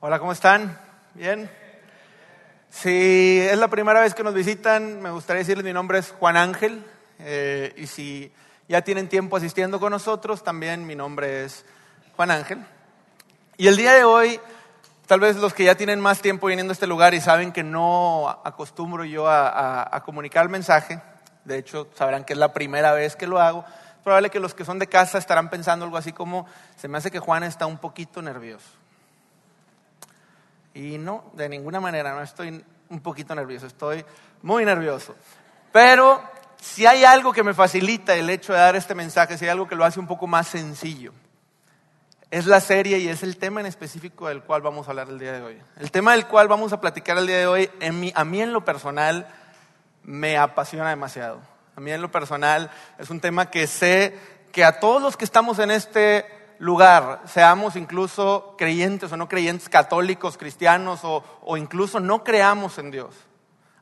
Hola, ¿cómo están? ¿Bien? Si es la primera vez que nos visitan, me gustaría decirles mi nombre es Juan Ángel. eh, y si ya tienen tiempo asistiendo con nosotros, también mi nombre es Juan Ángel. Y el día de hoy, tal vez los que ya tienen más tiempo viniendo a este lugar y saben que no acostumbro yo a, a- comunicar el mensaje, de hecho sabrán que es la primera vez que lo hago, probable que los que son de casa estarán pensando algo así como, se me hace que Juan está un poquito nervioso. Y no, de ninguna manera, no estoy un poquito nervioso, estoy muy nervioso. Pero si hay algo que me facilita el hecho de dar este mensaje, si hay algo que lo hace un poco más sencillo, es la serie y es el tema en específico del cual vamos a hablar el día de hoy. El tema del cual vamos a platicar el día de hoy, a mí en lo personal, me apasiona demasiado. A mí en lo personal es un tema que sé que a todos los que estamos en este lugar, seamos incluso creyentes o no creyentes, católicos, cristianos o, o incluso no creamos en Dios,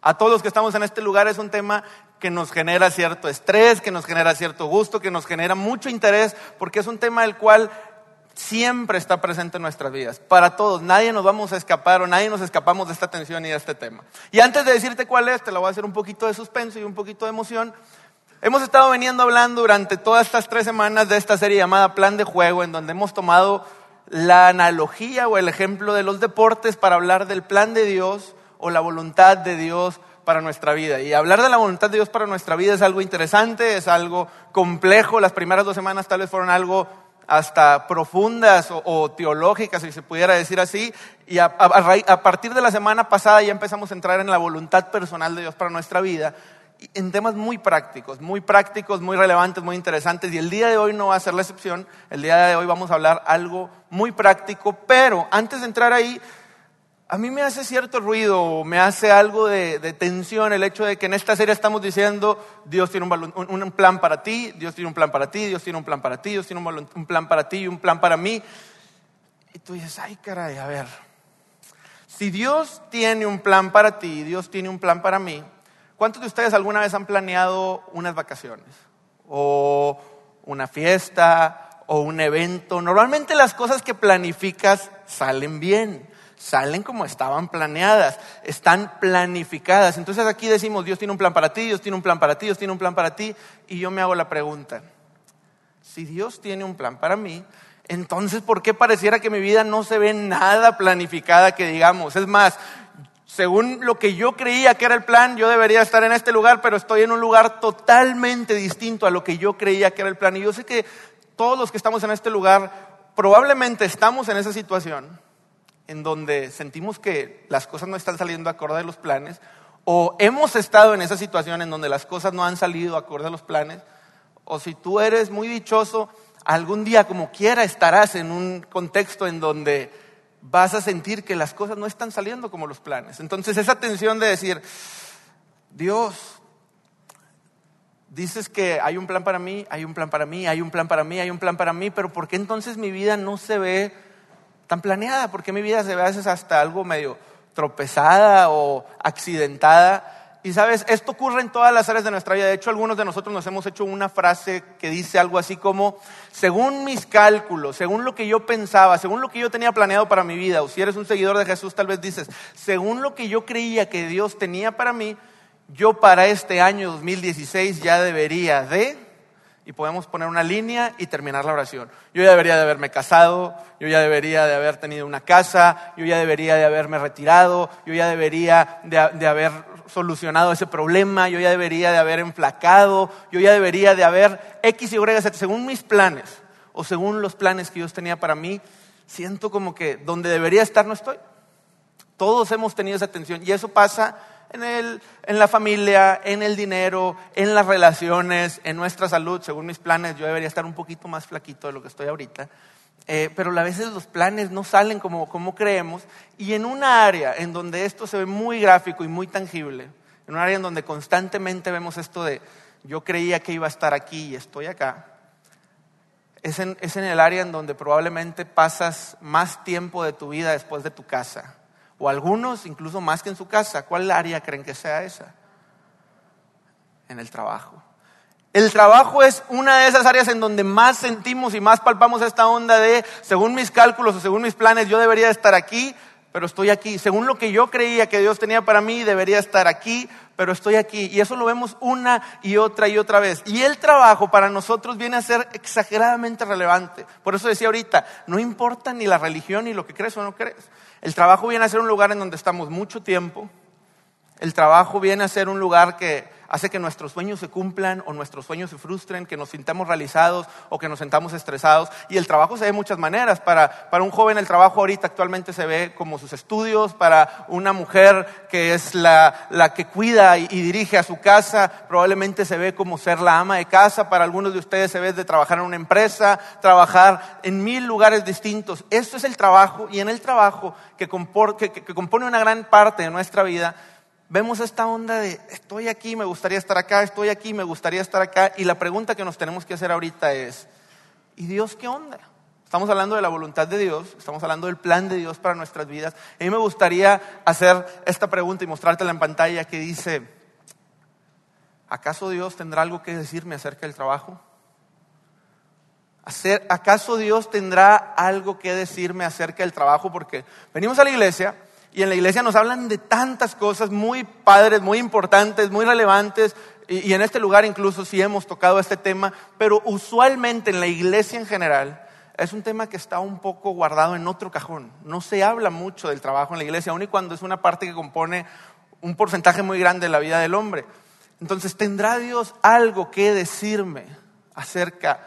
a todos los que estamos en este lugar es un tema que nos genera cierto estrés, que nos genera cierto gusto, que nos genera mucho interés, porque es un tema del cual siempre está presente en nuestras vidas. Para todos, nadie nos vamos a escapar o nadie nos escapamos de esta atención y de este tema. Y antes de decirte cuál es, te lo voy a hacer un poquito de suspenso y un poquito de emoción. Hemos estado veniendo hablando durante todas estas tres semanas de esta serie llamada Plan de Juego, en donde hemos tomado la analogía o el ejemplo de los deportes para hablar del plan de Dios o la voluntad de Dios para nuestra vida. Y hablar de la voluntad de Dios para nuestra vida es algo interesante, es algo complejo. Las primeras dos semanas tal vez fueron algo hasta profundas o, o teológicas, si se pudiera decir así. Y a, a- a partir de la semana pasada ya empezamos a entrar en la voluntad personal de Dios para nuestra vida en temas muy prácticos, muy prácticos, muy relevantes, muy interesantes. Y el día de hoy no va a ser la excepción. El día de hoy vamos a hablar algo muy práctico, pero antes de entrar ahí, a mí me hace cierto ruido, me hace algo de, tensión el hecho de que en esta serie estamos diciendo, Dios tiene un, plan para ti, Dios tiene un plan para ti, Dios tiene un plan para ti, Dios tiene un, un plan para ti y un plan para mí. Y tú dices, ay caray, a ver, si Dios tiene un plan para ti, Dios tiene un plan para mí, ¿cuántos de ustedes alguna vez han planeado unas vacaciones? O una fiesta, o un evento. Normalmente las cosas que planificas salen bien, salen como estaban planeadas, están planificadas. Entonces aquí decimos, Dios tiene un plan para ti, Dios tiene un plan para ti, Dios tiene un plan para ti. Y yo me hago la pregunta, si Dios tiene un plan para mí, entonces ¿por qué pareciera que mi vida no se ve nada planificada que digamos? Es más, según lo que yo creía que era el plan, yo debería estar en este lugar, pero estoy en un lugar totalmente distinto a lo que yo creía que era el plan. Y yo sé que todos los que estamos en este lugar probablemente estamos en esa situación en donde sentimos que las cosas no están saliendo acorde a los planes, o hemos estado en esa situación en donde las cosas no han salido acorde a los planes, o si tú eres muy dichoso, algún día como quiera estarás en un contexto en donde vas a sentir que las cosas no están saliendo como los planes. Entonces esa tensión de decir, Dios, dices que hay un plan para mí, hay un plan para mí, hay un plan para mí, hay un plan para mí, pero ¿por qué entonces mi vida no se ve tan planeada? ¿Por qué mi vida se ve a veces hasta algo medio tropezada o accidentada? Y sabes, esto ocurre en todas las áreas de nuestra vida. De hecho, algunos de nosotros nos hemos hecho una frase que dice algo así como, según mis cálculos, según lo que yo pensaba, según lo que yo tenía planeado para mi vida, o si eres un seguidor de Jesús, tal vez dices, según lo que yo creía que Dios tenía para mí, yo para este año 2016 ya debería de, y podemos poner una línea y terminar la oración. Yo ya debería de haberme casado, yo ya debería de haber tenido una casa, yo ya debería de haberme retirado, yo ya debería de, haber solucionado ese problema, yo ya debería de haber enflacado, yo ya debería de haber X, Y, Z, según mis planes o según los planes que Dios tenía para mí, siento como que donde debería estar no estoy. Todos hemos tenido esa tensión y eso pasa en, el, en la familia, en el dinero, en las relaciones, en nuestra salud. Según mis planes, yo debería estar un poquito más flaquito de lo que estoy ahorita. Eh, pero a veces los planes no salen como, como creemos. Y en una área en donde esto se ve muy gráfico y muy tangible, en un área en donde constantemente vemos esto de yo creía que iba a estar aquí y estoy acá, es en, es en el área en donde probablemente pasas más tiempo de tu vida después de tu casa. O algunos incluso más que en su casa. ¿Cuál área creen que sea esa? En el trabajo. El trabajo es una de esas áreas en donde más sentimos y más palpamos esta onda de, según mis cálculos o según mis planes, yo debería estar aquí, pero estoy aquí. Según lo que yo creía que Dios tenía para mí, debería estar aquí, pero estoy aquí. Y eso lo vemos una y otra y otra vez. Y el trabajo para nosotros viene a ser exageradamente relevante. Por eso decía ahorita, no importa ni la religión ni lo que crees o no crees. El trabajo viene a ser un lugar en donde estamos mucho tiempo. El trabajo viene a ser un lugar que hace que nuestros sueños se cumplan o nuestros sueños se frustren, que nos sintamos realizados o que nos sentamos estresados. Y el trabajo se ve de muchas maneras. Para, para un joven el trabajo ahorita actualmente se ve como sus estudios, para una mujer que es la, la que cuida y, y, dirige a su casa, probablemente se ve como ser la ama de casa. Para algunos de ustedes se ve de trabajar en una empresa, trabajar en mil lugares distintos. Esto es el trabajo y en el trabajo que, compor, que, que compone una gran parte de nuestra vida vemos esta onda de estoy aquí, me gustaría estar acá, estoy aquí, me gustaría estar acá. Y la pregunta que nos tenemos que hacer ahorita es, ¿y Dios qué onda? Estamos hablando de la voluntad de Dios, estamos hablando del plan de Dios para nuestras vidas. A mí me gustaría hacer esta pregunta y mostrártela en pantalla que dice, ¿acaso Dios tendrá algo que decirme acerca del trabajo? ¿Acaso Dios tendrá algo que decirme acerca del trabajo? Porque venimos a la iglesia y en la iglesia nos hablan de tantas cosas muy padres, muy importantes, muy relevantes. Y, en este lugar incluso sí hemos tocado este tema, pero usualmente en la iglesia en general es un tema que está un poco guardado en otro cajón. No se habla mucho del trabajo en la iglesia, aun y cuando es una parte que compone un porcentaje muy grande de la vida del hombre. Entonces, ¿tendrá Dios algo que decirme acerca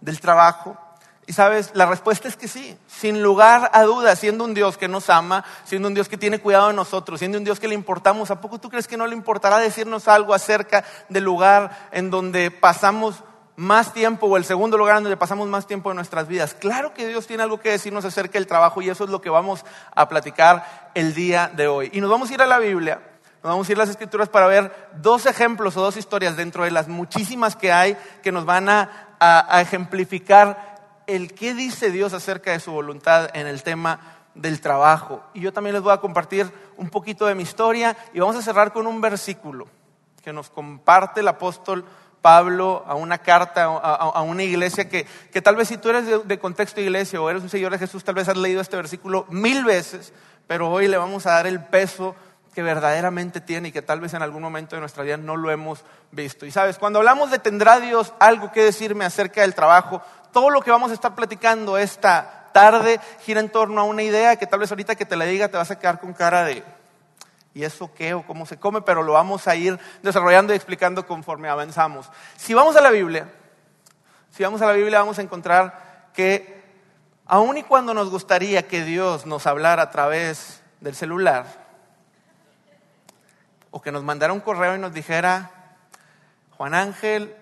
del trabajo? Y sabes, la respuesta es que sí, sin lugar a dudas, siendo un Dios que nos ama, siendo un Dios que tiene cuidado de nosotros, siendo un Dios que le importamos, ¿a poco tú crees que no le importará decirnos algo acerca del lugar en donde pasamos más tiempo o el segundo lugar en donde pasamos más tiempo de nuestras vidas? Claro que Dios tiene algo que decirnos acerca del trabajo y eso es lo que vamos a platicar el día de hoy. Y nos vamos a ir a la Biblia. Nos vamos a ir a las escrituras para ver dos ejemplos o dos historias dentro de las muchísimas que hay que nos van a, a, ejemplificar el qué dice Dios acerca de su voluntad en el tema del trabajo. Y yo también les voy a compartir un poquito de mi historia y vamos a cerrar con un versículo que nos comparte el apóstol Pablo a una carta, a, una iglesia que, que, tal vez si tú eres de, de, contexto de iglesia o eres un seguidor de Jesús, tal vez has leído este versículo mil veces, pero hoy le vamos a dar el peso que verdaderamente tiene y que tal vez en algún momento de nuestra vida no lo hemos visto. Y sabes, cuando hablamos de tendrá Dios algo que decirme acerca del trabajo, todo lo que vamos a estar platicando esta tarde gira en torno a una idea que tal vez ahorita que te la diga te vas a quedar con cara de ¿y eso qué o cómo se come? Pero lo vamos a ir desarrollando y explicando conforme avanzamos. Si vamos a la Biblia, si vamos a la Biblia vamos a encontrar que aun y cuando nos gustaría que Dios nos hablara a través del celular, o que nos mandara un correo y nos dijera, Juan Ángel,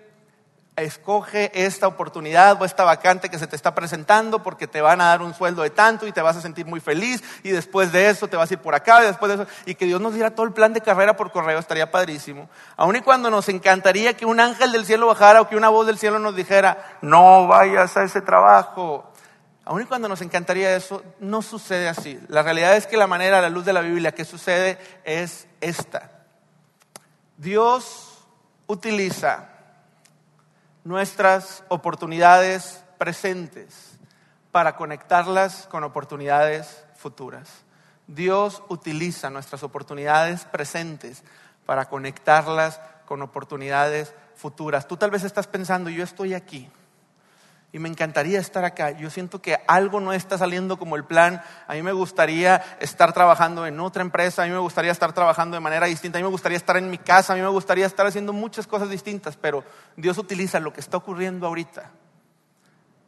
escoge esta oportunidad o esta vacante que se te está presentando porque te van a dar un sueldo de tanto y te vas a sentir muy feliz y después de eso te vas a ir por acá y después de eso y que Dios nos diera todo el plan de carrera por correo estaría padrísimo. Aun y cuando nos encantaría que un ángel del cielo bajara o que una voz del cielo nos dijera, no vayas a ese trabajo. Aun y cuando nos encantaría eso, no sucede así. La realidad es que la manera, la luz de la Biblia, que sucede es esta. Dios utiliza nuestras oportunidades presentes para conectarlas con oportunidades futuras. Dios utiliza nuestras oportunidades presentes para conectarlas con oportunidades futuras. Tú tal vez estás pensando, yo estoy aquí y me encantaría estar acá. Yo siento que algo no está saliendo como el plan. A mí me gustaría estar trabajando en otra empresa, a mí me gustaría estar trabajando de manera distinta, a mí me gustaría estar en mi casa, a mí me gustaría estar haciendo muchas cosas distintas, pero Dios utiliza lo que está ocurriendo ahorita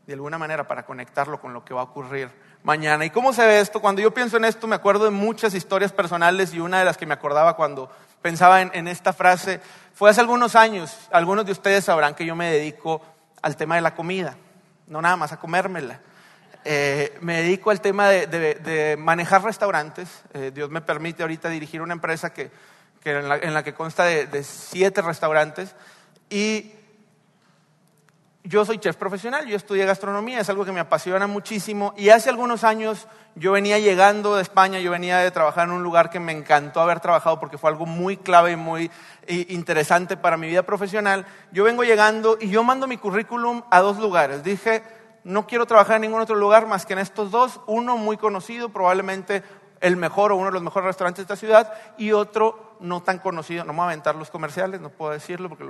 de alguna manera para conectarlo con lo que va a ocurrir mañana. ¿Y cómo se ve esto? Cuando yo pienso en esto me acuerdo de muchas historias personales y una de las que me acordaba cuando pensaba en, en esta frase fue hace algunos años. Algunos de ustedes sabrán que yo me dedico al tema de la comida no nada más a comérmela. Eh, me dedico al tema de, manejar restaurantes. Eh, Dios me permite ahorita dirigir una empresa que, en, la, que consta de, siete restaurantes. Y yo soy chef profesional, yo estudié gastronomía, es algo que me apasiona muchísimo. Y hace algunos años yo venía llegando de España, yo venía de trabajar en un lugar que me encantó haber trabajado porque fue algo muy clave y muy interesante para mi vida profesional. Yo vengo llegando y yo mando mi currículum a dos lugares. Dije, no quiero trabajar en ningún otro lugar más que en estos dos. Uno muy conocido, probablemente el mejor o uno de los mejores restaurantes de esta ciudad y otro no tan conocido, no me voy a aventar los comerciales, no puedo decirlo porque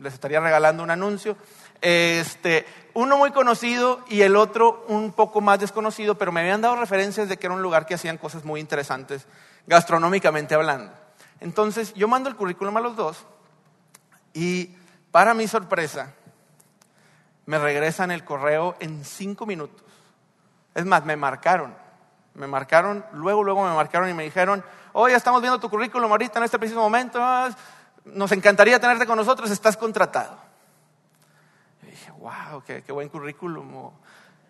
les estaría regalando un anuncio. Este, uno muy conocido y el otro un poco más desconocido, pero me habían dado referencias de que era un lugar que hacían cosas muy interesantes gastronómicamente hablando. Entonces yo mando el currículum a los dos y para mi sorpresa me regresan el correo en cinco minutos. Es más, me marcaron, me marcaron, luego, luego me marcaron y me dijeron, oye, estamos viendo tu currículum ahorita en este preciso momento, nos encantaría tenerte con nosotros, estás contratado. Y dije, wow, qué, buen currículum.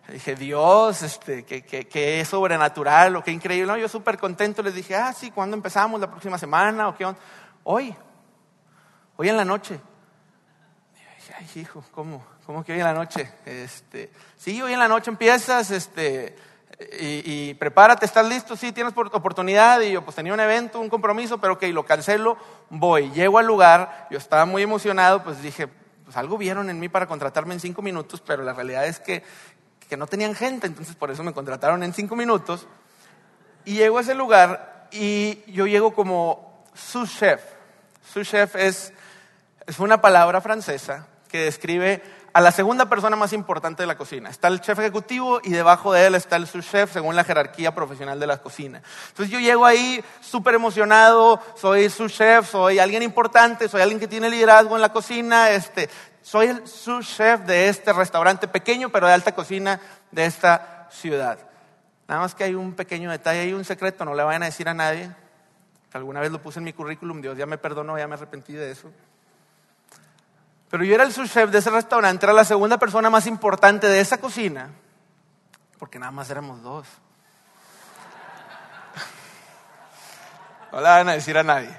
dije, Dios, este, que, es sobrenatural, o qué increíble. yo súper contento les dije, ah, sí, ¿cuándo empezamos? ¿La próxima semana? ¿O qué Hoy, hoy en la noche. Y dije, ay, hijo, ¿cómo? ¿Cómo que hoy en la noche? Este, sí, hoy en la noche empiezas, este, y, prepárate, ¿estás listo? Sí, tienes oportunidad. Y yo, pues tenía un evento, un compromiso, pero ok, lo cancelo, voy. Llego al lugar, yo estaba muy emocionado, pues dije, pues algo vieron en mí para contratarme en cinco minutos, pero la realidad es que, que no tenían gente, entonces por eso me contrataron en cinco minutos. Y llego a ese lugar y yo llego como sous chef. Sous chef es, es una palabra francesa que describe a la segunda persona más importante de la cocina. Está el chef ejecutivo y debajo de él está el subchef según la jerarquía profesional de la cocina. Entonces yo llego ahí súper emocionado, soy subchef, soy alguien importante, soy alguien que tiene liderazgo en la cocina, este, soy el subchef de este restaurante pequeño pero de alta cocina de esta ciudad. Nada más que hay un pequeño detalle, hay un secreto, no le vayan a decir a nadie. Alguna vez lo puse en mi currículum, Dios ya me perdonó, ya me arrepentí de eso. Pero yo era el subchef de ese restaurante, era la segunda persona más importante de esa cocina, porque nada más éramos dos. No le van a decir a nadie.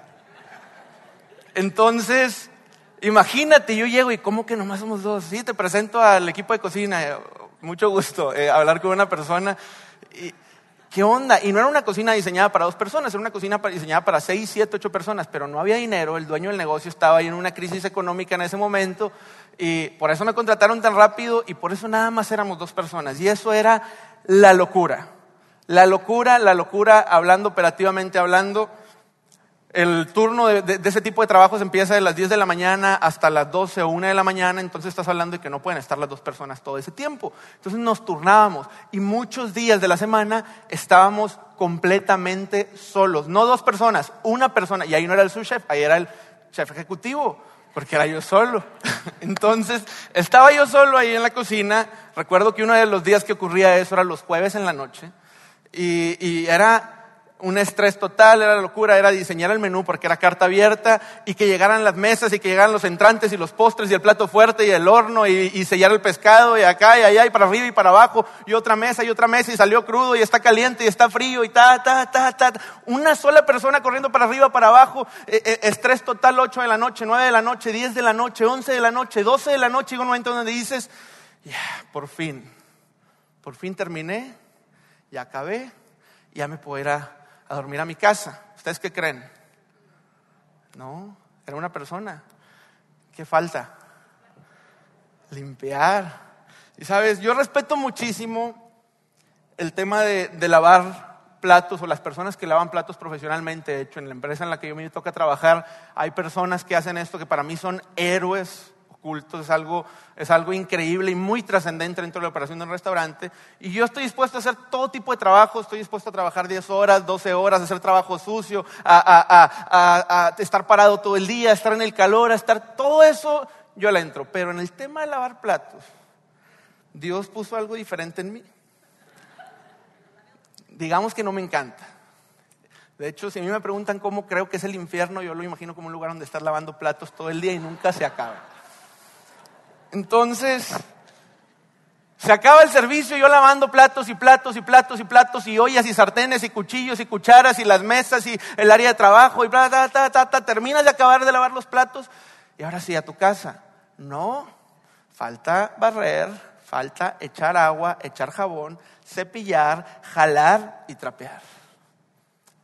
Entonces, imagínate, yo llego y ¿cómo que nomás somos dos? Sí, te presento al equipo de cocina, mucho gusto eh, hablar con una persona. Y, ¿Qué onda? Y no era una cocina diseñada para dos personas, era una cocina diseñada para seis, siete, ocho personas, pero no había dinero, el dueño del negocio estaba ahí en una crisis económica en ese momento y por eso me contrataron tan rápido y por eso nada más éramos dos personas. Y eso era la locura. La locura, la locura, hablando operativamente hablando, el turno de, ese tipo de trabajos empieza de las 10 de la mañana hasta las 12 o 1 de la mañana, entonces estás hablando de que no pueden estar las dos personas todo ese tiempo. Entonces nos turnábamos y muchos días de la semana estábamos completamente solos, no dos personas, una persona, y ahí no era el subchef, ahí era el chef ejecutivo, porque era yo solo. Entonces estaba yo solo ahí en la cocina, recuerdo que uno de los días que ocurría eso era los jueves en la noche, y, era un estrés total, era locura, era diseñar el menú porque era carta abierta y que llegaran las mesas y que llegaran los entrantes y los postres y el plato fuerte y el horno y, sellar el pescado y acá y allá y para arriba y para abajo y otra mesa y otra mesa y salió crudo y está caliente y está frío y ta, ta, ta, ta. Una sola persona corriendo para arriba, para abajo, eh, eh, estrés total 8 de la noche, 9 de la noche, 10 de la noche, 11 de la noche, 12 de la noche y un momento donde dices, ya, por fin, por fin terminé, ya acabé, ya me puedo a dormir a mi casa. ¿Ustedes qué creen? No, era una persona. ¿Qué falta? Limpiar. Y sabes, yo respeto muchísimo el tema de, de lavar platos o las personas que lavan platos profesionalmente. De hecho, en la empresa en la que yo me toca trabajar, hay personas que hacen esto que para mí son héroes es algo, es algo increíble y muy trascendente dentro de la operación de un restaurante. Y yo estoy dispuesto a hacer todo tipo de trabajo, estoy dispuesto a trabajar 10 horas, 12 horas, a hacer trabajo sucio, a, estar parado todo el día, a estar en el calor, a estar, todo eso yo le entro. Pero en el tema de lavar platos, Dios puso algo diferente en mí. Digamos que no me encanta. De hecho, si a mí me preguntan cómo creo que es el infierno, yo lo imagino como un lugar donde estar lavando platos todo el día y nunca se acaba. Entonces, se acaba el servicio, yo lavando platos y platos y platos y platos y ollas y sartenes y cuchillos y cucharas y las mesas y el área de trabajo y bla, bla, bla, bla, bla. Terminas de acabar de lavar los platos y ahora sí a tu casa. No, falta barrer, falta echar agua, echar jabón, cepillar, jalar y trapear.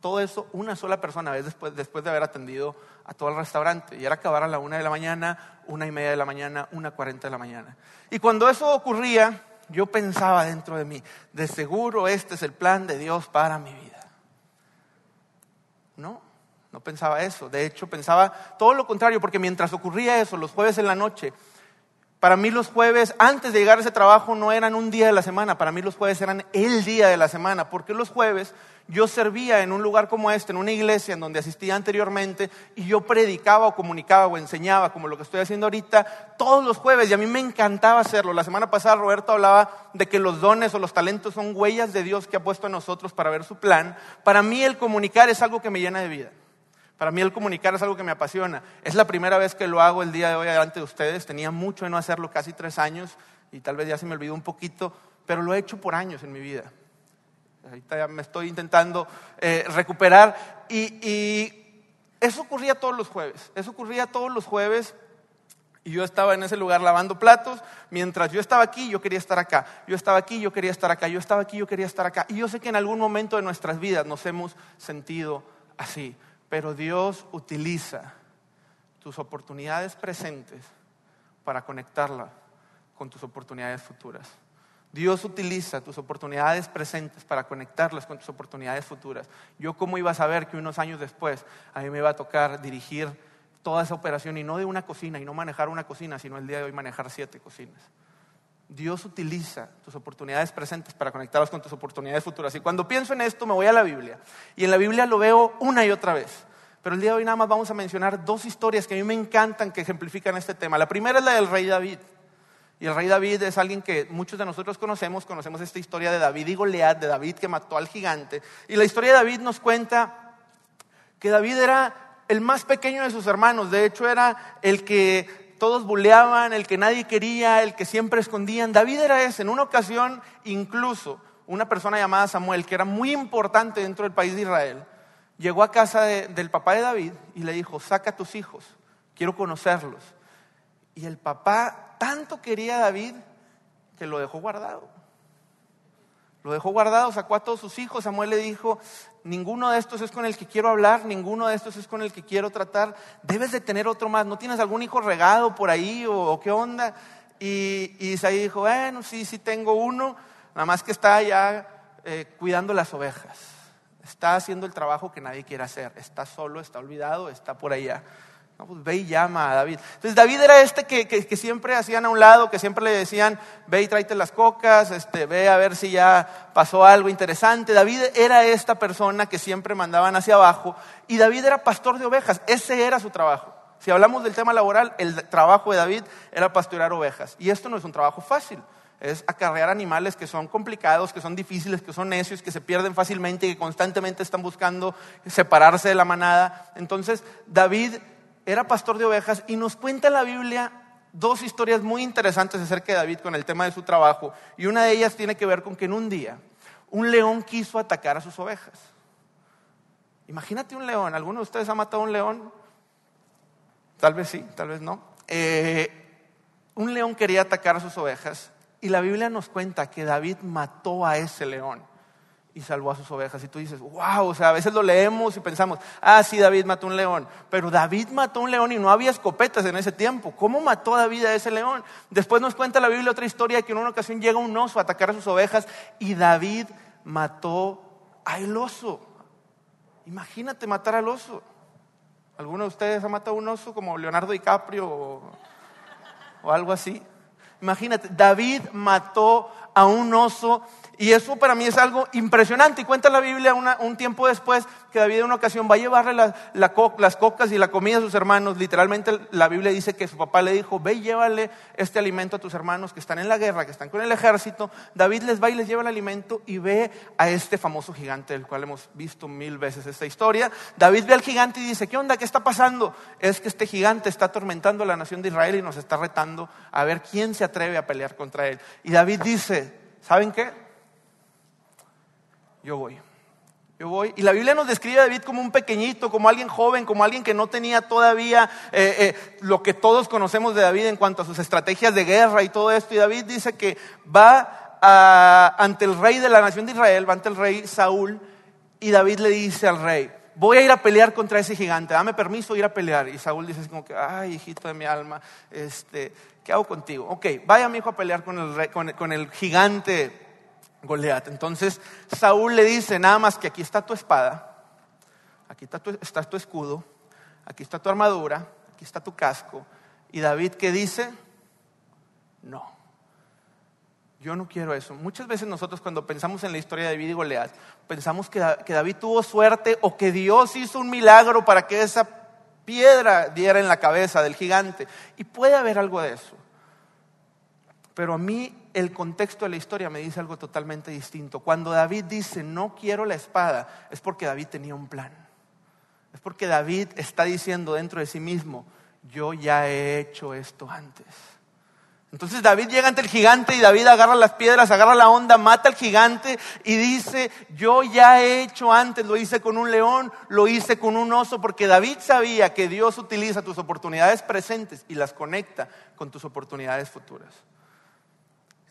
Todo eso una sola persona, después, después de haber atendido a todo el restaurante. Y era acabar a la una de la mañana, una y media de la mañana, una cuarenta de la mañana. Y cuando eso ocurría, yo pensaba dentro de mí, de seguro este es el plan de Dios para mi vida. No, no pensaba eso. De hecho, pensaba todo lo contrario, porque mientras ocurría eso, los jueves en la noche, para mí los jueves, antes de llegar a ese trabajo, no eran un día de la semana, para mí los jueves eran el día de la semana, porque los jueves yo servía en un lugar como este, en una iglesia en donde asistía anteriormente, y yo predicaba o comunicaba o enseñaba, como lo que estoy haciendo ahorita, todos los jueves, y a mí me encantaba hacerlo. La semana pasada Roberto hablaba de que los dones o los talentos son huellas de Dios que ha puesto en nosotros para ver su plan. Para mí el comunicar es algo que me llena de vida. Para mí el comunicar es algo que me apasiona. Es la primera vez que lo hago el día de hoy delante de ustedes. Tenía mucho de no hacerlo, casi tres años, y tal vez ya se me olvidó un poquito, pero lo he hecho por años en mi vida. Ahorita ya me estoy intentando eh, recuperar. Y, y eso ocurría todos los jueves. Eso ocurría todos los jueves. Y yo estaba en ese lugar lavando platos. Mientras yo estaba aquí, yo quería estar acá. Yo estaba aquí, yo quería estar acá. Yo estaba aquí, yo quería estar acá. Y yo sé que en algún momento de nuestras vidas nos hemos sentido así. Pero Dios utiliza tus oportunidades presentes para conectarla con tus oportunidades futuras. Dios utiliza tus oportunidades presentes para conectarlas con tus oportunidades futuras. Yo cómo iba a saber que unos años después a mí me iba a tocar dirigir toda esa operación y no de una cocina y no manejar una cocina, sino el día de hoy manejar siete cocinas. Dios utiliza tus oportunidades presentes para conectarlas con tus oportunidades futuras. Y cuando pienso en esto, me voy a la Biblia. Y en la Biblia lo veo una y otra vez. Pero el día de hoy nada más vamos a mencionar dos historias que a mí me encantan que ejemplifican este tema. La primera es la del rey David. Y el rey David es alguien que muchos de nosotros conocemos, conocemos esta historia de David y Goliat, de David que mató al gigante. Y la historia de David nos cuenta que David era el más pequeño de sus hermanos, de hecho era el que todos buleaban, el que nadie quería, el que siempre escondían. David era ese. En una ocasión, incluso, una persona llamada Samuel, que era muy importante dentro del país de Israel, llegó a casa del papá de David y le dijo, saca a tus hijos, quiero conocerlos. Y el papá tanto quería a David que lo dejó guardado. Lo dejó guardado, sacó a todos sus hijos. Samuel le dijo, ninguno de estos es con el que quiero hablar, ninguno de estos es con el que quiero tratar. Debes de tener otro más. ¿No tienes algún hijo regado por ahí o, qué onda? Y, y, dijo, bueno, sí, sí tengo uno, nada más que está allá eh, cuidando las ovejas. Está haciendo el trabajo que nadie quiere hacer. Está solo, está olvidado, está por allá. Pues ve y llama a David. Entonces David era este que, siempre hacían a un lado, que siempre le decían, ve y tráete las cocas, este, ve a ver si ya pasó algo interesante. David era esta persona que siempre mandaban hacia abajo y David era pastor de ovejas, ese era su trabajo. Si hablamos del tema laboral, el trabajo de David era pastorear ovejas. Y esto no es un trabajo fácil es acarrear animales que son complicados, que son difíciles, que son necios, que se pierden fácilmente y que constantemente están buscando separarse de la manada. Entonces, David era pastor de ovejas y nos cuenta la Biblia dos historias muy interesantes acerca de David con el tema de su trabajo. Y una de ellas tiene que ver con que en un día un león quiso atacar a sus ovejas. Imagínate un león. ¿Alguno de ustedes ha matado a un león? Tal vez sí, tal vez no. Eh, un león quería atacar a sus ovejas y la Biblia nos cuenta que David mató a ese león y salvó a sus ovejas. Y tú dices, wow, o sea, a veces lo leemos y pensamos, ah, sí, David mató un león. Pero David mató un león y no había escopetas en ese tiempo. ¿Cómo mató David a ese león? Después nos cuenta la Biblia otra historia que en una ocasión llega un oso a atacar a sus ovejas y David mató al oso. Imagínate matar al oso. ¿Alguno de ustedes ha matado a un oso como Leonardo DiCaprio o algo así? Imagínate, David mató a un oso y eso para mí es algo impresionante. Y cuenta la Biblia un tiempo después que David en una ocasión va a llevarle las cocas y la comida a sus hermanos. Literalmente la Biblia dice que su papá le dijo, ve y llévale este alimento a tus hermanos que están en la guerra, que están con el ejército. David les va y les lleva el alimento y ve a este famoso gigante del cual hemos visto mil veces esta historia. David ve al gigante y dice, ¿qué onda? ¿Qué está pasando? Es que este gigante está atormentando a la nación de Israel y nos está retando a ver quién se atreve a pelear contra él. Y David dice, ¿saben qué? Yo voy. Yo voy. Y la Biblia nos describe a David como un pequeñito, como alguien joven, como alguien que no tenía todavía eh, eh, lo que todos conocemos de David en cuanto a sus estrategias de guerra y todo esto. Y David dice que va ante el rey de la nación de Israel, va ante el rey Saúl, y David le dice al rey, voy a ir a pelear contra ese gigante, dame permiso de ir a pelear. Y Saúl dice como que, ay, hijito de mi alma, este, ¿qué hago contigo? Ok, vaya mi hijo a pelear con el, con el gigante Goliat. Entonces Saúl le dice, nada más que aquí está tu espada, aquí está tu, escudo, aquí está tu armadura, aquí está tu casco. Y David, ¿qué dice? No. Yo no quiero eso. Muchas veces nosotros cuando pensamos en la historia de David y Goliat, pensamos que, que David tuvo suerte o que Dios hizo un milagro para que esa piedra diera en la cabeza del gigante. Y puede haber algo de eso. Pero a mí el contexto de la historia me dice algo totalmente distinto. Cuando David dice, no quiero la espada, es porque David tenía un plan. Es porque David está diciendo dentro de sí mismo, yo ya he hecho esto antes. Entonces David llega ante el gigante y David agarra las piedras, agarra la onda, mata al gigante y dice, yo ya he hecho antes, lo hice con un león, lo hice con un oso, porque David sabía que Dios utiliza tus oportunidades presentes y las conecta con tus oportunidades futuras.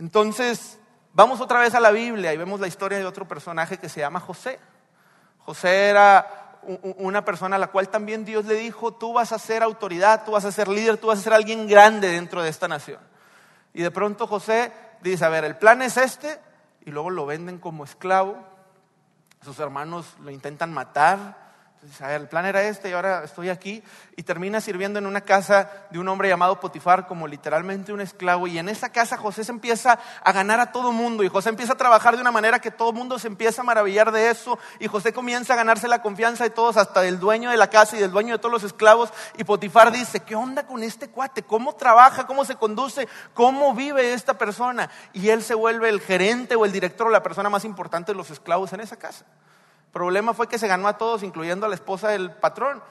Entonces, vamos otra vez a la Biblia y vemos la historia de otro personaje que se llama José. José era una persona a la cual también Dios le dijo, tú vas a ser autoridad, tú vas a ser líder, tú vas a ser alguien grande dentro de esta nación. Y de pronto José dice, a ver, el plan es este, y luego lo venden como esclavo, sus hermanos lo intentan matar, el plan era este y ahora estoy aquí. Y termina sirviendo en una casa de un hombre llamado Potifar como literalmente un esclavo. Y en esa casa José se empieza a ganar a todo mundo. Y José empieza a trabajar de una manera que todo mundo se empieza a maravillar de eso. Y José comienza a ganarse la confianza de todos, hasta del dueño de la casa y del dueño de todos los esclavos. Y Potifar dice, ¿qué onda con este cuate? ¿Cómo trabaja? ¿Cómo se conduce? ¿Cómo vive esta persona? Y él se vuelve el gerente o el director o la persona más importante de los esclavos en esa casa problema fue que se ganó a todos, incluyendo a la esposa del patrón.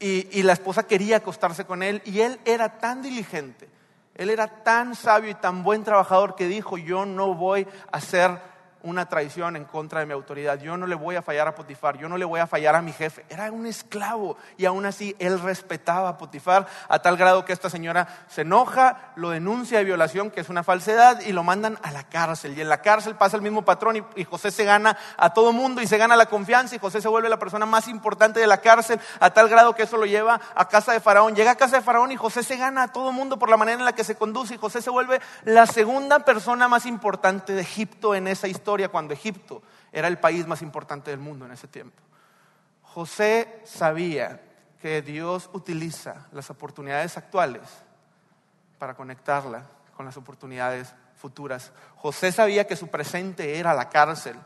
Y, y, la esposa quería acostarse con él. Y él era tan diligente, él era tan sabio y tan buen trabajador que dijo, yo no voy a ser una traición en contra de mi autoridad. Yo no le voy a fallar a Potifar, yo no le voy a fallar a mi jefe. Era un esclavo y aún así él respetaba a Potifar a tal grado que esta señora se enoja, lo denuncia de violación, que es una falsedad, y lo mandan a la cárcel. Y en la cárcel pasa el mismo patrón y, José se gana a todo mundo y se gana la confianza y José se vuelve la persona más importante de la cárcel a tal grado que eso lo lleva a casa de Faraón. Llega a casa de Faraón y José se gana a todo mundo por la manera en la que se conduce y José se vuelve la segunda persona más importante de Egipto en esa historia cuando Egipto era el país más importante del mundo en ese tiempo. José sabía que Dios utiliza las oportunidades actuales para conectarla con las oportunidades futuras. José sabía que su presente era la cárcel,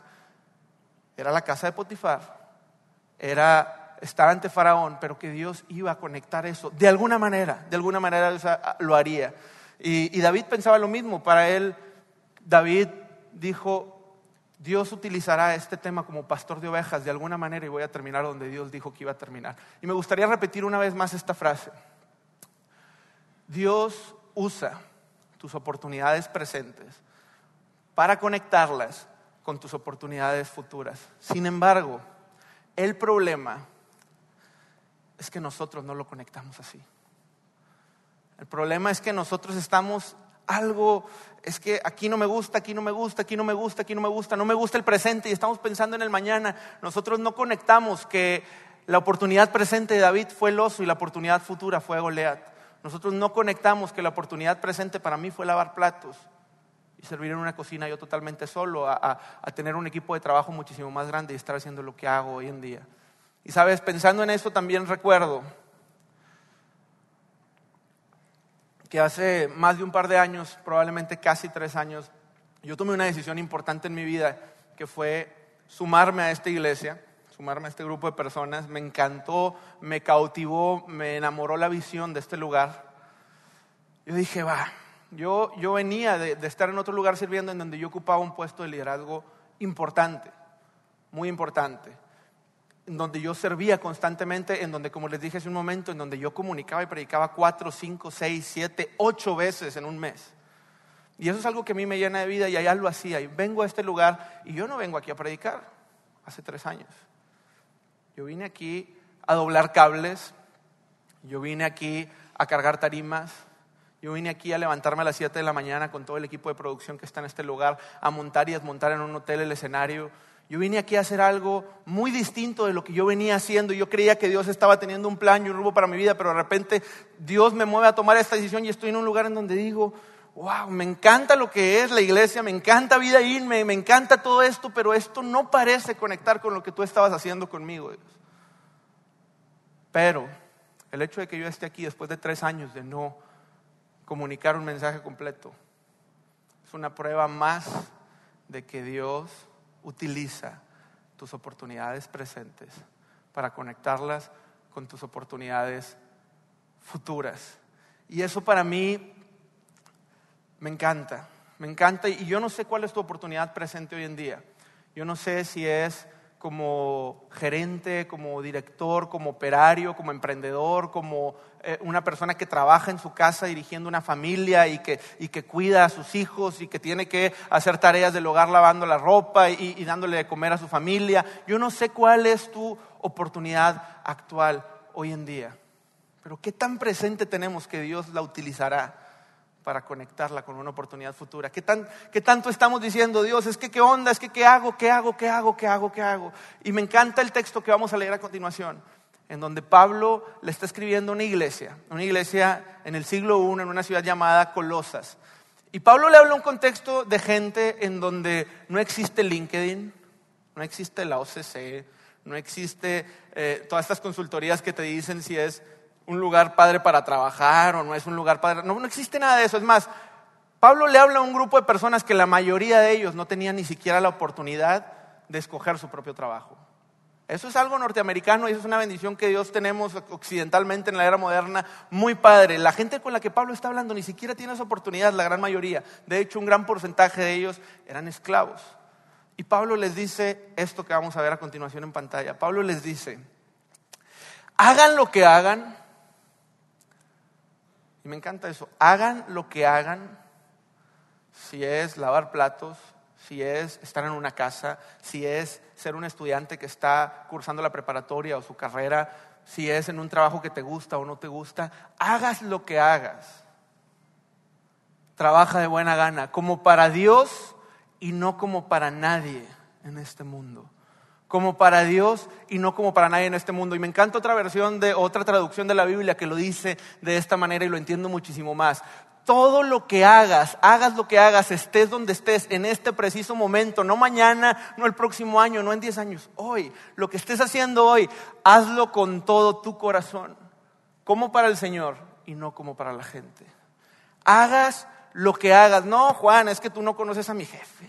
era la casa de Potifar, era estar ante Faraón, pero que Dios iba a conectar eso de alguna manera, de alguna manera lo haría. Y, y David pensaba lo mismo, para él David dijo, Dios utilizará este tema como pastor de ovejas de alguna manera y voy a terminar donde Dios dijo que iba a terminar. Y me gustaría repetir una vez más esta frase. Dios usa tus oportunidades presentes para conectarlas con tus oportunidades futuras. Sin embargo, el problema es que nosotros no lo conectamos así. El problema es que nosotros estamos algo, es que aquí no me gusta, aquí no me gusta, aquí no me gusta, aquí no me gusta, no me gusta el presente y estamos pensando en el mañana. Nosotros no conectamos que la oportunidad presente de David fue el oso y la oportunidad futura fue Goliat. Nosotros no conectamos que la oportunidad presente para mí fue lavar platos y servir en una cocina yo totalmente solo, a, a tener un equipo de trabajo muchísimo más grande y estar haciendo lo que hago hoy en día. Y sabes, pensando en eso también recuerdo que hace más de un par de años, probablemente casi tres años, yo tomé una decisión importante en mi vida, que fue sumarme a esta iglesia, sumarme a este grupo de personas. Me encantó, me cautivó, me enamoró la visión de este lugar. Yo dije, va, yo, yo venía de, de estar en otro lugar sirviendo en donde yo ocupaba un puesto de liderazgo importante, muy importante en donde yo servía constantemente, en donde, como les dije hace un momento, en donde yo comunicaba y predicaba cuatro, cinco, seis, siete, ocho veces en un mes. Y eso es algo que a mí me llena de vida y allá lo hacía. Y vengo a este lugar y yo no vengo aquí a predicar hace tres años. Yo vine aquí a doblar cables, yo vine aquí a cargar tarimas, yo vine aquí a levantarme a las siete de la mañana con todo el equipo de producción que está en este lugar, a montar y desmontar en un hotel el escenario. Yo vine aquí a hacer algo muy distinto de lo que yo venía haciendo. Yo creía que Dios estaba teniendo un plan y un rumbo para mi vida, pero de repente Dios me mueve a tomar esta decisión y estoy en un lugar en donde digo, wow, me encanta lo que es la iglesia, me encanta vida irme, me encanta todo esto, pero esto no parece conectar con lo que tú estabas haciendo conmigo, Dios. Pero el hecho de que yo esté aquí después de tres años de no comunicar un mensaje completo es una prueba más de que Dios utiliza tus oportunidades presentes para conectarlas con tus oportunidades futuras. Y eso para mí me encanta, me encanta y yo no sé cuál es tu oportunidad presente hoy en día. Yo no sé si es como gerente, como director, como operario, como emprendedor, como eh, una persona que trabaja en su casa dirigiendo una familia y que, y que cuida a sus hijos y que tiene que hacer tareas del hogar lavando la ropa y, y dándole de comer a su familia. Yo no sé cuál es tu oportunidad actual hoy en día, pero qué tan presente tenemos que Dios la utilizará para conectarla con una oportunidad futura? ¿Qué, tan, ¿Qué, tanto estamos diciendo, Dios, es que qué onda, es que qué hago, qué hago, qué hago, qué hago, qué hago? Y me encanta el texto que vamos a leer a continuación, en donde Pablo le está escribiendo una iglesia, una iglesia en el siglo I, en una ciudad llamada Colosas. Y Pablo le habla un contexto de gente en donde no existe LinkedIn, no existe la OCC, no existe eh, todas estas consultorías que te dicen si es un lugar padre para trabajar o no es un lugar padre. No, no existe nada de eso. Es más, Pablo le habla a un grupo de personas que la mayoría de ellos no tenían ni siquiera la oportunidad de escoger su propio trabajo. Eso es algo norteamericano y eso es una bendición que Dios tenemos occidentalmente en la era moderna, muy padre. La gente con la que Pablo está hablando ni siquiera tiene esa oportunidad, la gran mayoría. De hecho, un gran porcentaje de ellos eran esclavos. Y Pablo les dice esto que vamos a ver a continuación en pantalla. Pablo les dice, hagan lo que hagan, me encanta eso. Hagan lo que hagan, si es lavar platos, si es estar en una casa, si es ser un estudiante que está cursando la preparatoria o su carrera, si es en un trabajo que te gusta o no te gusta, hagas lo que hagas. Trabaja de buena gana, como para Dios y no como para nadie en este mundo como para Dios y no como para nadie en este mundo. Y me encanta otra versión de otra traducción de la Biblia que lo dice de esta manera y lo entiendo muchísimo más. Todo lo que hagas, hagas lo que hagas, estés donde estés en este preciso momento, no mañana, no el próximo año, no en 10 años, hoy, lo que estés haciendo hoy, hazlo con todo tu corazón, como para el Señor y no como para la gente. Hagas lo que hagas. No, Juan, es que tú no conoces a mi jefe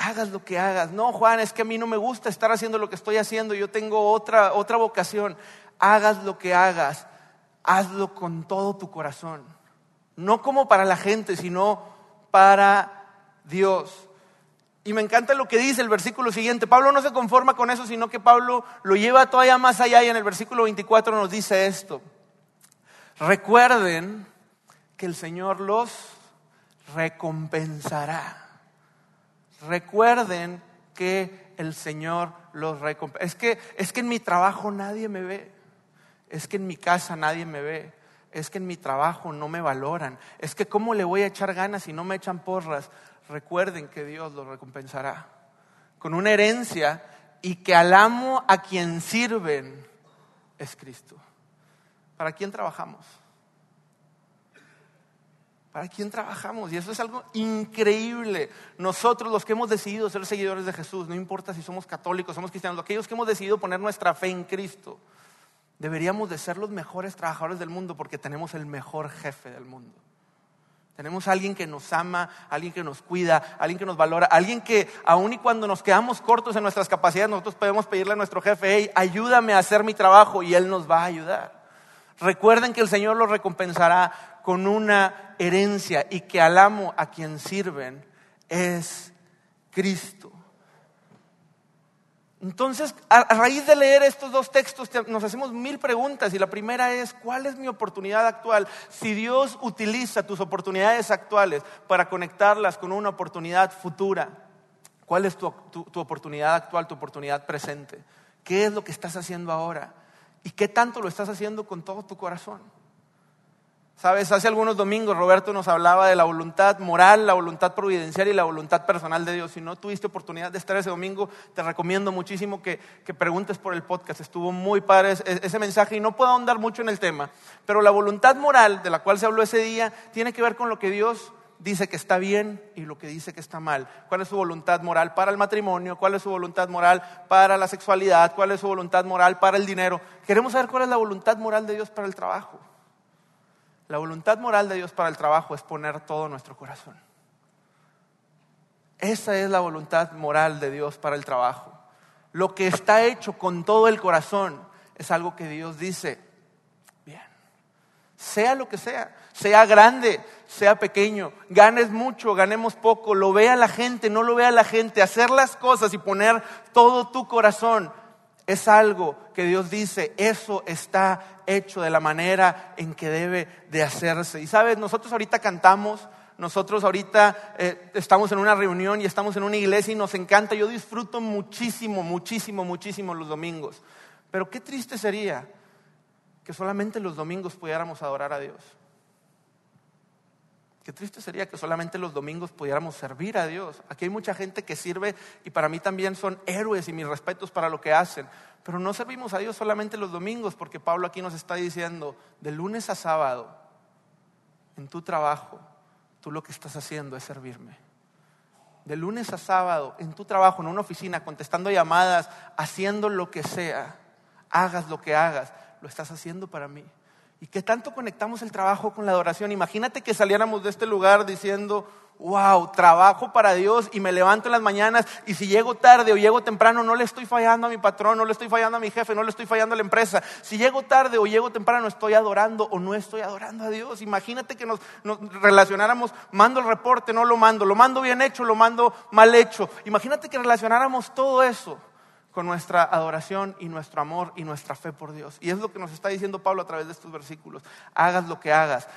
hagas lo que hagas. No, Juan, es que a mí no me gusta estar haciendo lo que estoy haciendo, yo tengo otra, otra vocación. Hagas lo que hagas, hazlo con todo tu corazón. No como para la gente, sino para Dios. Y me encanta lo que dice el versículo siguiente. Pablo no se conforma con eso, sino que Pablo lo lleva todavía más allá y en el versículo 24 nos dice esto. Recuerden que el Señor los recompensará recuerden que el Señor los recompensa. Es que, es que en mi trabajo nadie me ve. Es que en mi casa nadie me ve. Es que en mi trabajo no me valoran. Es que cómo le voy a echar ganas si no me echan porras. Recuerden que Dios los recompensará con una herencia y que al amo a quien sirven es Cristo. ¿Para quién trabajamos? ¿Para quién trabajamos? Y eso es algo increíble. Nosotros los que hemos decidido ser seguidores de Jesús, no importa si somos católicos, somos cristianos, aquellos que hemos decidido poner nuestra fe en Cristo, deberíamos de ser los mejores trabajadores del mundo porque tenemos el mejor jefe del mundo. Tenemos a alguien que nos ama, alguien que nos cuida, alguien que nos valora, alguien que aun y cuando nos quedamos cortos en nuestras capacidades, nosotros podemos pedirle a nuestro jefe, hey, ayúdame a hacer mi trabajo y él nos va a ayudar. Recuerden que el Señor los recompensará con una herencia y que al amo a quien sirven es Cristo. Entonces, a, raíz de leer estos dos textos, nos hacemos mil preguntas y la primera es, ¿cuál es mi oportunidad actual? Si Dios utiliza tus oportunidades actuales para conectarlas con una oportunidad futura, ¿cuál es tu, tu oportunidad actual, tu oportunidad presente? ¿Qué es lo que estás haciendo ahora? ¿Y qué tanto lo estás haciendo con todo tu corazón? Sabes, hace algunos domingos Roberto nos hablaba de la voluntad moral, la voluntad providencial y la voluntad personal de Dios. Si no tuviste oportunidad de estar ese domingo, te recomiendo muchísimo que, preguntes por el podcast. Estuvo muy padre ese mensaje y no puedo ahondar mucho en el tema. Pero la voluntad moral de la cual se habló ese día tiene que ver con lo que Dios dice que está bien y lo que dice que está mal. ¿Cuál es su voluntad moral para el matrimonio? ¿Cuál es su voluntad moral para la sexualidad? ¿Cuál es su voluntad moral para el dinero? Queremos saber cuál es la voluntad moral de Dios para el trabajo. La voluntad moral de Dios para el trabajo es poner todo nuestro corazón. Esa es la voluntad moral de Dios para el trabajo. Lo que está hecho con todo el corazón es algo que Dios dice, bien, sea lo que sea, sea grande, sea pequeño, ganes mucho, ganemos poco, lo vea la gente, no lo vea la gente, hacer las cosas y poner todo tu corazón es algo que Dios dice, eso está hecho de la manera en que debe de hacerse. Y sabes, nosotros ahorita cantamos, nosotros ahorita eh, estamos en una reunión y estamos en una iglesia y nos encanta, yo disfruto muchísimo, muchísimo, muchísimo los domingos. Pero qué triste sería que solamente los domingos pudiéramos adorar a Dios. Qué triste sería que solamente los domingos pudiéramos servir a Dios. Aquí hay mucha gente que sirve y para mí también son héroes y mis respetos para lo que hacen. Pero no servimos a Dios solamente los domingos porque Pablo aquí nos está diciendo, de lunes a sábado, en tu trabajo, tú lo que estás haciendo es servirme. De lunes a sábado, en tu trabajo, en una oficina, contestando llamadas, haciendo lo que sea, hagas lo que hagas, lo estás haciendo para mí. ¿Y qué tanto conectamos el trabajo con la adoración? Imagínate que saliéramos de este lugar diciendo, wow, trabajo para Dios y me levanto en las mañanas y si llego tarde o llego temprano no le estoy fallando a mi patrón, no le estoy fallando a mi jefe, no le estoy fallando a la empresa. Si llego tarde o llego temprano estoy adorando o no estoy adorando a Dios. Imagínate que nos, nos relacionáramos, mando el reporte, no lo mando, lo mando bien hecho, lo mando mal hecho. Imagínate que relacionáramos todo eso con nuestra adoración y nuestro amor y nuestra fe por Dios. Y es lo que nos está diciendo Pablo a través de estos versículos. Hagas lo que hagas.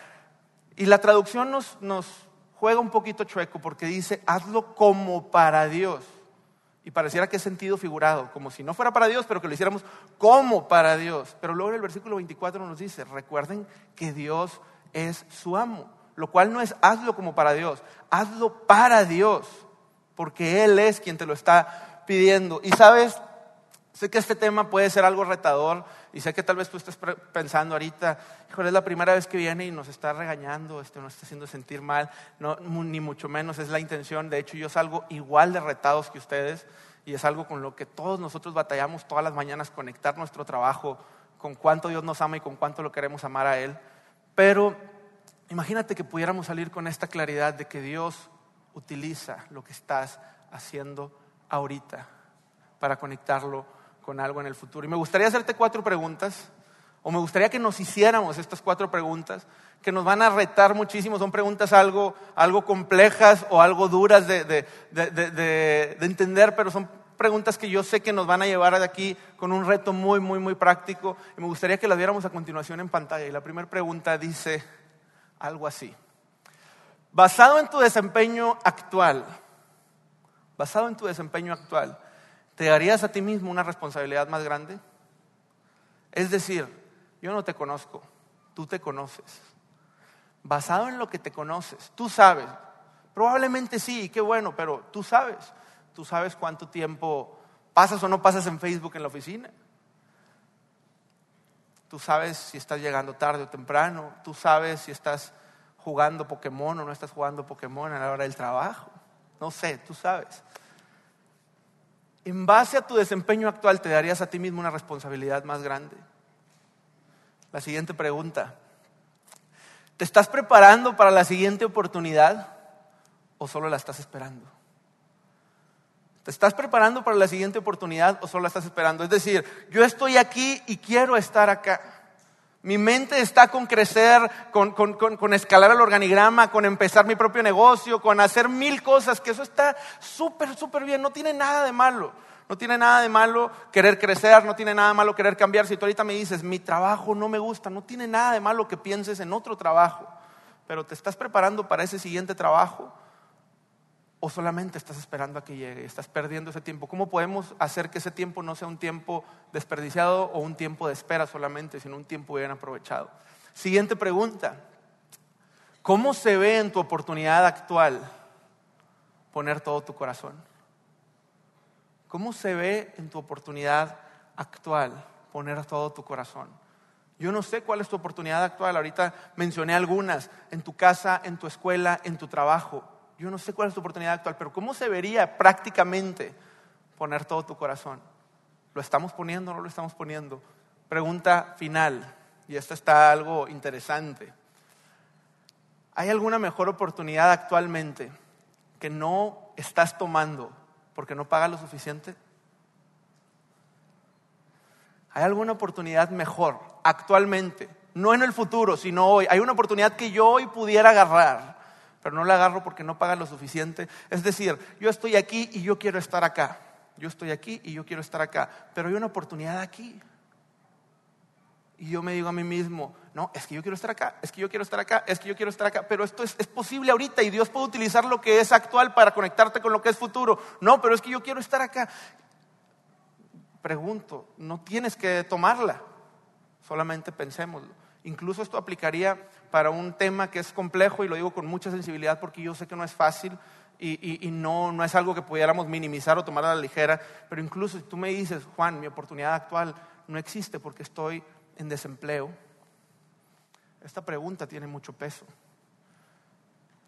Y la traducción nos, juega un poquito chueco porque dice, hazlo como para Dios. Y pareciera que es sentido figurado, como si no fuera para Dios, pero que lo hiciéramos como para Dios. Pero luego en el versículo 24 nos dice, recuerden que Dios es su amo, lo cual no es hazlo como para Dios, hazlo para Dios, porque Él es quien te lo está pidiendo. Y sabes, sé que este tema puede ser algo retador y sé que tal vez tú estés pensando ahorita, híjole, es la primera vez que viene y nos está regañando, esto nos está haciendo sentir mal, no, ni mucho menos es la intención. De hecho, yo salgo igual de retados que ustedes y es algo con lo que todos nosotros batallamos todas las mañanas, conectar nuestro trabajo con cuánto Dios nos ama y con cuánto lo queremos amar a Él. Pero imagínate que pudiéramos salir con esta claridad de que Dios utiliza lo que estás haciendo ahorita para conectarlo con algo en el futuro. Y me gustaría hacerte cuatro preguntas, o me gustaría que nos hiciéramos estas cuatro preguntas, que nos van a retar muchísimo. Son preguntas algo, algo complejas o algo duras de, de, de, entender, pero son preguntas que yo sé que nos van a llevar de aquí con un reto muy, muy, muy práctico. Y me gustaría que las viéramos a continuación en pantalla. Y la primera pregunta dice algo así. Basado en tu desempeño actual, basado en tu desempeño actual, ¿te darías a ti mismo una responsabilidad más grande? Es decir, yo no te conozco, tú te conoces. Basado en lo que te conoces, tú sabes, probablemente sí, qué bueno, pero tú sabes, tú sabes cuánto tiempo pasas o no pasas en Facebook en la oficina. Tú sabes si estás llegando tarde o temprano, tú sabes si estás jugando Pokémon o no estás jugando Pokémon a la hora del trabajo. No sé, tú sabes. En base a tu desempeño actual, ¿te darías a ti mismo una responsabilidad más grande? La siguiente pregunta. ¿Te estás preparando para la siguiente oportunidad o solo la estás esperando? ¿Te estás preparando para la siguiente oportunidad o solo la estás esperando? Es decir, yo estoy aquí y quiero estar acá. Mi mente está con crecer, con, escalar el organigrama, con empezar mi propio negocio, con hacer mil cosas, que eso está súper, súper bien, no tiene nada de malo. No tiene nada de malo querer crecer, no tiene nada de malo querer cambiar. Si tú ahorita me dices, mi trabajo no me gusta, no tiene nada de malo que pienses en otro trabajo, pero te estás preparando para ese siguiente trabajo o solamente estás esperando a que llegue, estás perdiendo ese tiempo. ¿Cómo podemos hacer que ese tiempo no sea un tiempo desperdiciado o un tiempo de espera solamente, sino un tiempo bien aprovechado? Siguiente pregunta. ¿Cómo se ve en tu oportunidad actual poner todo tu corazón? ¿Cómo se ve en tu oportunidad actual poner todo tu corazón? Yo no sé cuál es tu oportunidad actual. Ahorita mencioné algunas, en tu casa, en tu escuela, en tu trabajo. Yo no sé cuál es tu oportunidad actual, pero ¿cómo se vería prácticamente poner todo tu corazón? ¿Lo estamos poniendo o no lo estamos poniendo? Pregunta final, y esta está algo interesante. ¿Hay alguna mejor oportunidad actualmente que no estás tomando porque no pagas lo suficiente? ¿Hay alguna oportunidad mejor actualmente? No en el futuro, sino hoy. Hay una oportunidad que yo hoy pudiera agarrar, pero no la agarro porque no paga lo suficiente. Es decir, yo estoy aquí y yo quiero estar acá. Yo estoy aquí y yo quiero estar acá, pero hay una oportunidad aquí. Y yo me digo a mí mismo, no, es que yo quiero estar acá, es que yo quiero estar acá, es que yo quiero estar acá, pero esto es, es, posible ahorita y Dios puede utilizar lo que es actual para conectarte con lo que es futuro. No, pero es que yo quiero estar acá pregunto, no tienes que tomarla, solamente pensémoslo. Incluso esto aplicaría para un tema que es complejo y lo digo con mucha sensibilidad porque yo sé que no es fácil y, no, no es algo que pudiéramos minimizar o tomar a la ligera, pero incluso si tú me dices, Juan, mi oportunidad actual no existe porque estoy en desempleo, esta pregunta tiene mucho peso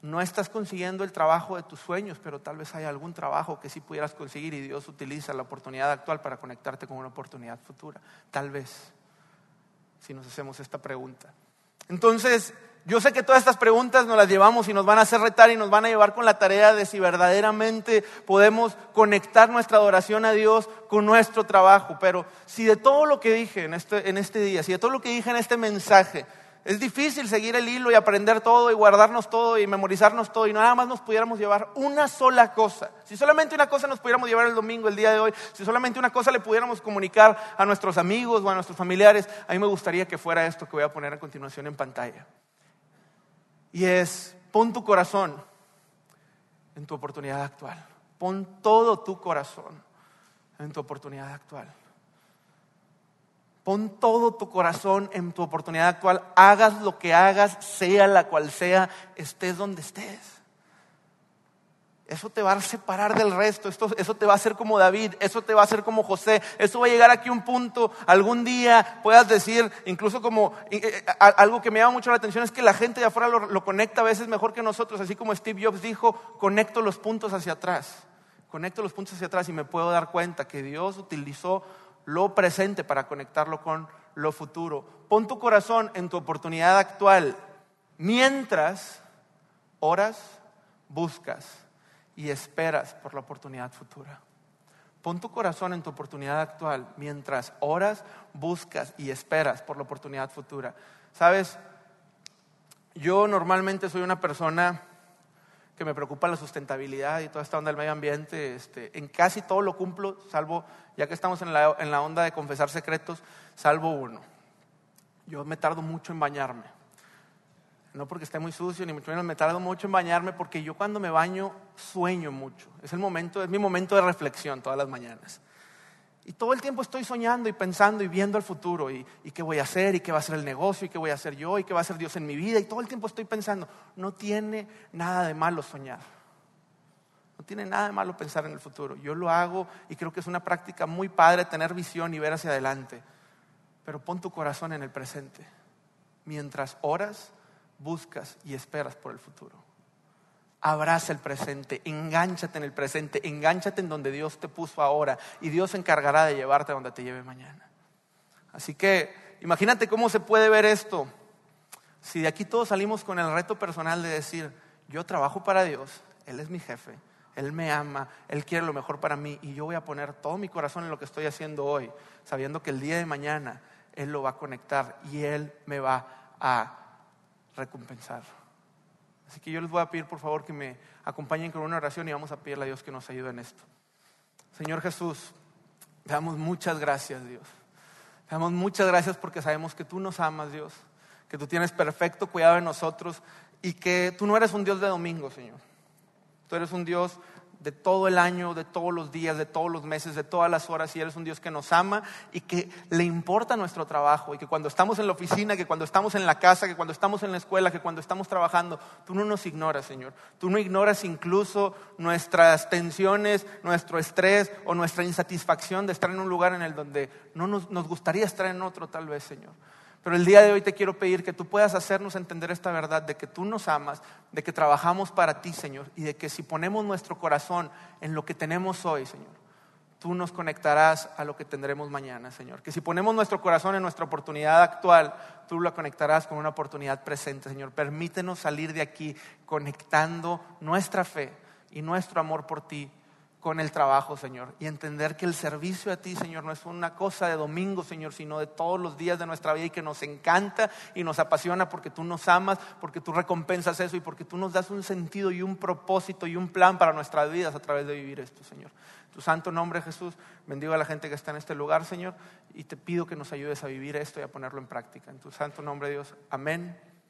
no estás consiguiendo el trabajo de tus sueños, pero tal vez hay algún trabajo que sí pudieras conseguir y Dios utiliza la oportunidad actual para conectarte con una oportunidad futura. Tal vez, si nos hacemos esta pregunta. Entonces, yo sé que todas estas preguntas nos las llevamos y nos van a hacer retar y nos van a llevar con la tarea de si verdaderamente podemos conectar nuestra adoración a Dios con nuestro trabajo. Pero si de todo lo que dije en este, en este día, si de todo lo que dije en este mensaje, es difícil seguir el hilo y aprender todo y guardarnos todo y memorizarnos todo y nada más nos pudiéramos llevar una sola cosa. Si solamente una cosa nos pudiéramos llevar el domingo, el día de hoy, si solamente una cosa le pudiéramos comunicar a nuestros amigos o a nuestros familiares, a mí me gustaría que fuera esto que voy a poner a continuación en pantalla. Y es, pon tu corazón en tu oportunidad actual. Pon todo tu corazón en tu oportunidad actual. Pon todo tu corazón en tu oportunidad actual. Hagas lo que hagas, sea la cual sea, estés donde estés. Eso te va a separar del resto, eso te va a hacer como David, eso te va a hacer como José, eso va a llegar aquí un punto, algún día puedas decir, incluso como eh, eh, algo que me llama mucho la atención es que la gente de afuera lo, lo conecta a veces mejor que nosotros, así como Steve Jobs dijo, conecto los puntos hacia atrás, conecto los puntos hacia atrás y me puedo dar cuenta que Dios utilizó lo presente para conectarlo con lo futuro. Pon tu corazón en tu oportunidad actual mientras oras, buscas y esperas por la oportunidad futura. Pon tu corazón en tu oportunidad actual mientras oras, buscas y esperas por la oportunidad futura. Sabes, yo normalmente soy una persona que me preocupa la sustentabilidad y toda esta onda del medio ambiente. Este, en casi todo lo cumplo, salvo, ya que estamos en la, en la onda de confesar secretos, salvo uno. Yo me tardo mucho en bañarme. No porque esté muy sucio, ni mucho menos me tardo mucho en bañarme, porque yo cuando me baño sueño mucho. Es el momento, es mi momento de reflexión todas las mañanas. Y todo el tiempo estoy soñando y pensando y viendo el futuro y, qué voy a hacer y qué va a ser el negocio y qué voy a hacer yo y qué va a hacer Dios en mi vida. Y todo el tiempo estoy pensando, no tiene nada de malo soñar. No tiene nada de malo pensar en el futuro. Yo lo hago y creo que es una práctica muy padre tener visión y ver hacia adelante. Pero pon tu corazón en el presente mientras oras, buscas y esperas por el futuro abraza el presente, engánchate en el presente, engánchate en donde Dios te puso ahora y Dios se encargará de llevarte a donde te lleve mañana. Así que imagínate cómo se puede ver esto. Si de aquí todos salimos con el reto personal de decir, yo trabajo para Dios, Él es mi jefe, Él me ama, Él quiere lo mejor para mí y yo voy a poner todo mi corazón en lo que estoy haciendo hoy, sabiendo que el día de mañana Él lo va a conectar y Él me va a recompensar. Así que yo les voy a pedir por favor que me acompañen con una oración y vamos a pedirle a Dios que nos ayude en esto. Señor Jesús, te damos muchas gracias Dios. Te damos muchas gracias porque sabemos que tú nos amas Dios, que tú tienes perfecto cuidado de nosotros y que tú no eres un Dios de domingo, Señor. Tú eres un Dios de todo el año, de todos los días, de todos los meses, de todas las horas, y eres un Dios que nos ama y que le importa nuestro trabajo, y que cuando estamos en la oficina, que cuando estamos en la casa, que cuando estamos en la escuela, que cuando estamos trabajando, tú no nos ignoras, Señor. Tú no ignoras incluso nuestras tensiones, nuestro estrés o nuestra insatisfacción de estar en un lugar en el donde no nos, nos gustaría estar en otro tal vez, Señor. Pero el día de hoy te quiero pedir que tú puedas hacernos entender esta verdad de que tú nos amas, de que trabajamos para ti, Señor, y de que si ponemos nuestro corazón en lo que tenemos hoy, Señor, tú nos conectarás a lo que tendremos mañana, Señor. Que si ponemos nuestro corazón en nuestra oportunidad actual, tú lo conectarás con una oportunidad presente, Señor. Permítenos salir de aquí conectando nuestra fe y nuestro amor por ti con el trabajo, Señor, y entender que el servicio a ti, Señor, no es una cosa de domingo, Señor, sino de todos los días de nuestra vida y que nos encanta y nos apasiona porque tú nos amas, porque tú recompensas eso y porque tú nos das un sentido y un propósito y un plan para nuestras vidas a través de vivir esto, Señor. Tu santo nombre, Jesús, bendigo a la gente que está en este lugar, Señor, y te pido que nos ayudes a vivir esto y a ponerlo en práctica. En tu santo nombre, Dios. Amén